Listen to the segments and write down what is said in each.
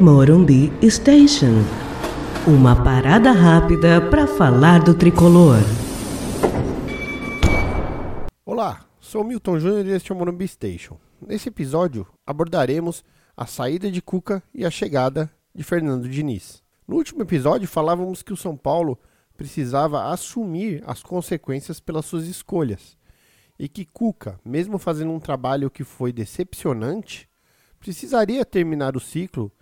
Morumbi Station. Uma parada rápida para falar do tricolor. Olá, sou Milton Júnior e este é o Morumbi Station. Nesse episódio abordaremos a saída de Cuca e a chegada de Fernando Diniz. No último episódio falávamos que o São Paulo precisava assumir as consequências pelas suas escolhas e que Cuca, mesmo fazendo um trabalho que foi decepcionante, precisaria terminar o ciclo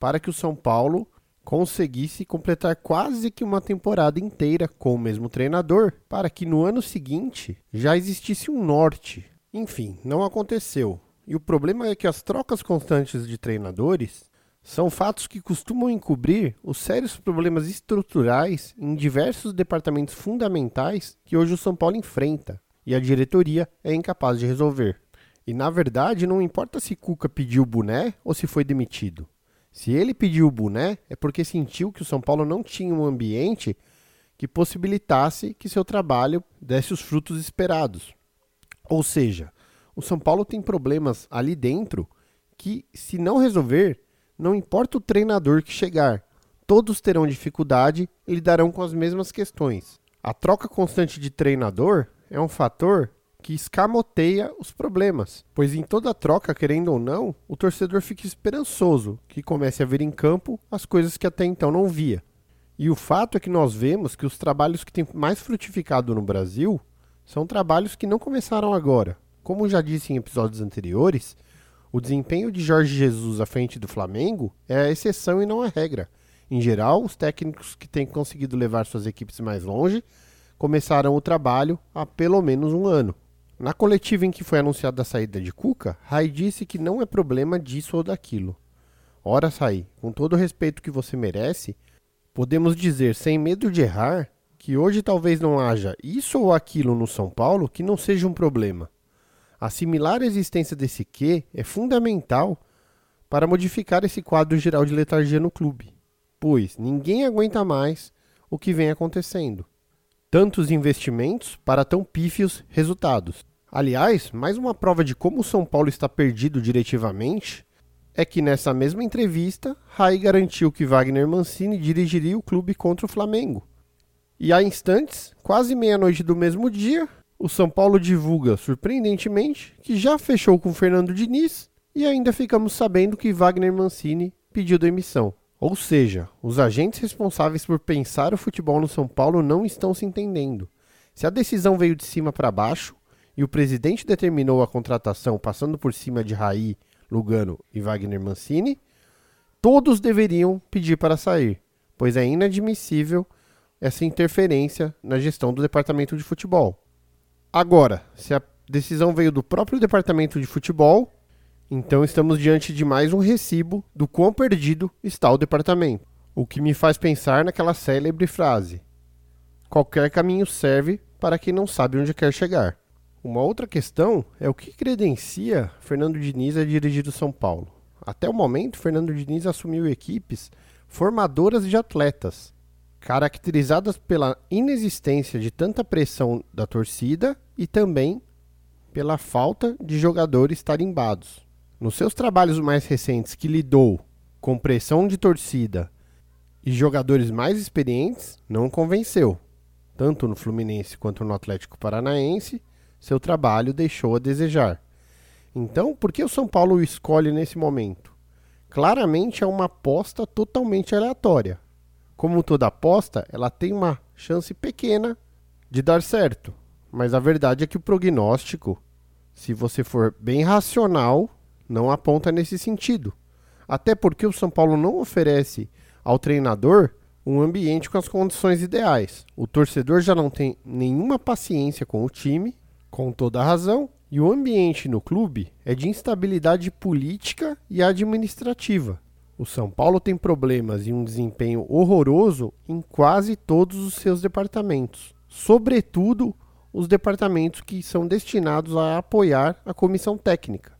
para que o São Paulo conseguisse completar quase que uma temporada inteira com o mesmo treinador, para que no ano seguinte já existisse um norte. Enfim, não aconteceu. E o problema é que as trocas constantes de treinadores são fatos que costumam encobrir os sérios problemas estruturais em diversos departamentos fundamentais que hoje o São Paulo enfrenta e a diretoria é incapaz de resolver. E na verdade, não importa se Cuca pediu boné ou se foi demitido. Se ele pediu o boné, é porque sentiu que o São Paulo não tinha um ambiente que possibilitasse que seu trabalho desse os frutos esperados. Ou seja, o São Paulo tem problemas ali dentro que, se não resolver, não importa o treinador que chegar, todos terão dificuldade e lidarão com as mesmas questões. A troca constante de treinador é um fator que escamoteia os problemas, pois em toda troca, querendo ou não, o torcedor fica esperançoso que comece a ver em campo as coisas que até então não via. E o fato é que nós vemos que os trabalhos que têm mais frutificado no Brasil são trabalhos que não começaram agora. Como já disse em episódios anteriores, o desempenho de Jorge Jesus à frente do Flamengo é a exceção e não a regra. Em geral, os técnicos que têm conseguido levar suas equipes mais longe começaram o trabalho há pelo menos um ano. Na coletiva em que foi anunciada a saída de Cuca, Rai disse que não é problema disso ou daquilo. Ora, Rai, com todo o respeito que você merece, podemos dizer sem medo de errar que hoje talvez não haja isso ou aquilo no São Paulo que não seja um problema. Assimilar a existência desse que é fundamental para modificar esse quadro geral de letargia no clube, pois ninguém aguenta mais o que vem acontecendo. Tantos investimentos para tão pífios resultados. Aliás, mais uma prova de como o São Paulo está perdido diretivamente é que nessa mesma entrevista, Rai garantiu que Wagner Mancini dirigiria o clube contra o Flamengo. E há instantes, quase meia-noite do mesmo dia, o São Paulo divulga, surpreendentemente, que já fechou com Fernando Diniz e ainda ficamos sabendo que Wagner Mancini pediu demissão. Ou seja, os agentes responsáveis por pensar o futebol no São Paulo não estão se entendendo. Se a decisão veio de cima para baixo, e o presidente determinou a contratação passando por cima de Raí, Lugano e Wagner Mancini, todos deveriam pedir para sair, pois é inadmissível essa interferência na gestão do departamento de futebol. Agora, se a decisão veio do próprio departamento de futebol, então estamos diante de mais um recibo do quão perdido está o departamento. O que me faz pensar naquela célebre frase: qualquer caminho serve para quem não sabe onde quer chegar. Uma outra questão é o que credencia Fernando Diniz a dirigir o São Paulo. Até o momento, Fernando Diniz assumiu equipes formadoras de atletas, caracterizadas pela inexistência de tanta pressão da torcida e também pela falta de jogadores tarimbados. Nos seus trabalhos mais recentes, que lidou com pressão de torcida e jogadores mais experientes, não convenceu, tanto no Fluminense quanto no Atlético Paranaense seu trabalho deixou a desejar. Então, por que o São Paulo escolhe nesse momento? Claramente é uma aposta totalmente aleatória. Como toda aposta, ela tem uma chance pequena de dar certo. Mas a verdade é que o prognóstico, se você for bem racional, não aponta nesse sentido. Até porque o São Paulo não oferece ao treinador um ambiente com as condições ideais. O torcedor já não tem nenhuma paciência com o time com toda a razão, e o ambiente no clube é de instabilidade política e administrativa. O São Paulo tem problemas e um desempenho horroroso em quase todos os seus departamentos, sobretudo os departamentos que são destinados a apoiar a comissão técnica.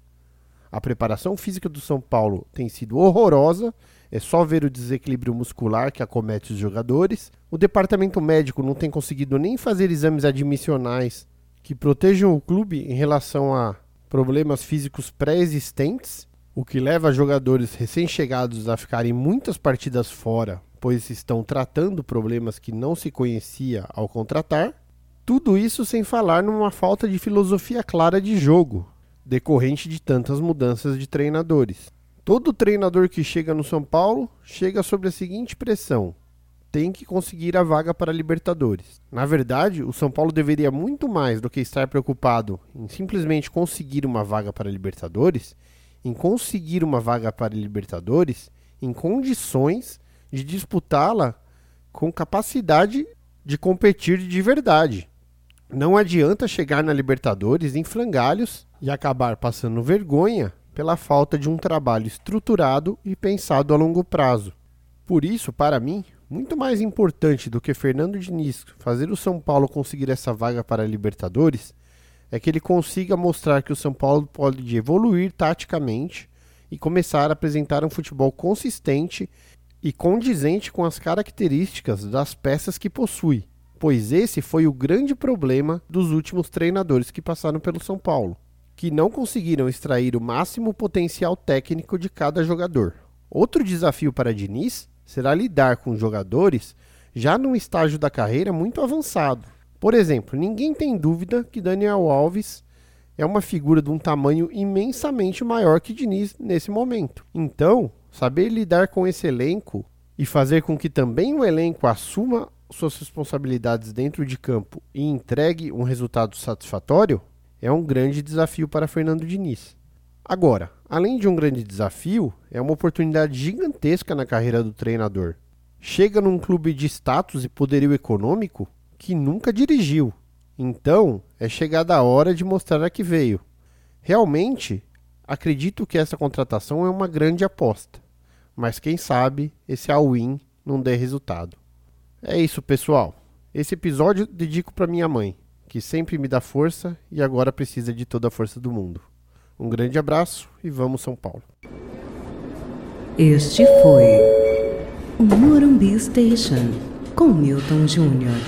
A preparação física do São Paulo tem sido horrorosa, é só ver o desequilíbrio muscular que acomete os jogadores. O departamento médico não tem conseguido nem fazer exames admissionais que protejam o clube em relação a problemas físicos pré-existentes. o que leva jogadores recém-chegados a ficarem muitas partidas fora, pois estão tratando problemas que não se conhecia ao contratar. Tudo isso sem falar numa falta de filosofia clara de jogo, decorrente de tantas mudanças de treinadores. Todo treinador que chega no São Paulo chega sob a seguinte pressão: tem que conseguir a vaga para a Libertadores. Na verdade, o São Paulo deveria muito mais do que estar preocupado em simplesmente conseguir uma vaga para a Libertadores, em conseguir uma vaga para a Libertadores em condições de disputá-la com capacidade de competir de verdade. Não adianta chegar na Libertadores em frangalhos e acabar passando vergonha pela falta de um trabalho estruturado e pensado a longo prazo. Por isso, para mim, muito mais importante do que Fernando Diniz fazer o São Paulo conseguir essa vaga para a Libertadores é que ele consiga mostrar que o São Paulo pode evoluir taticamente e começar a apresentar um futebol consistente e condizente com as características das peças que possui, pois esse foi o grande problema dos últimos treinadores que passaram pelo São Paulo, que não conseguiram extrair o máximo potencial técnico de cada jogador. Outro desafio para Diniz será lidar com jogadores já num estágio da carreira muito avançado por exemplo, ninguém tem dúvida que Daniel Alves é uma figura de um tamanho imensamente maior que Diniz nesse momento. Então, saber lidar com esse elenco e fazer com que também o elenco assuma suas responsabilidades dentro de campo e entregue um resultado satisfatório é um grande desafio para Fernando Diniz. Agora, além de um grande desafio, é uma oportunidade gigantesca na carreira do treinador. Chega num clube de status e poderio econômico que nunca dirigiu. Então, é chegada a hora de mostrar a que veio. Realmente, acredito que essa contratação é uma grande aposta. Mas quem sabe esse all-in não dê resultado. É isso, pessoal. Esse episódio dedico para minha mãe, que sempre me dá força e agora precisa de toda a força do mundo. Um grande abraço e vamos São Paulo. Este foi o Morumbi Station com Milton Júnior.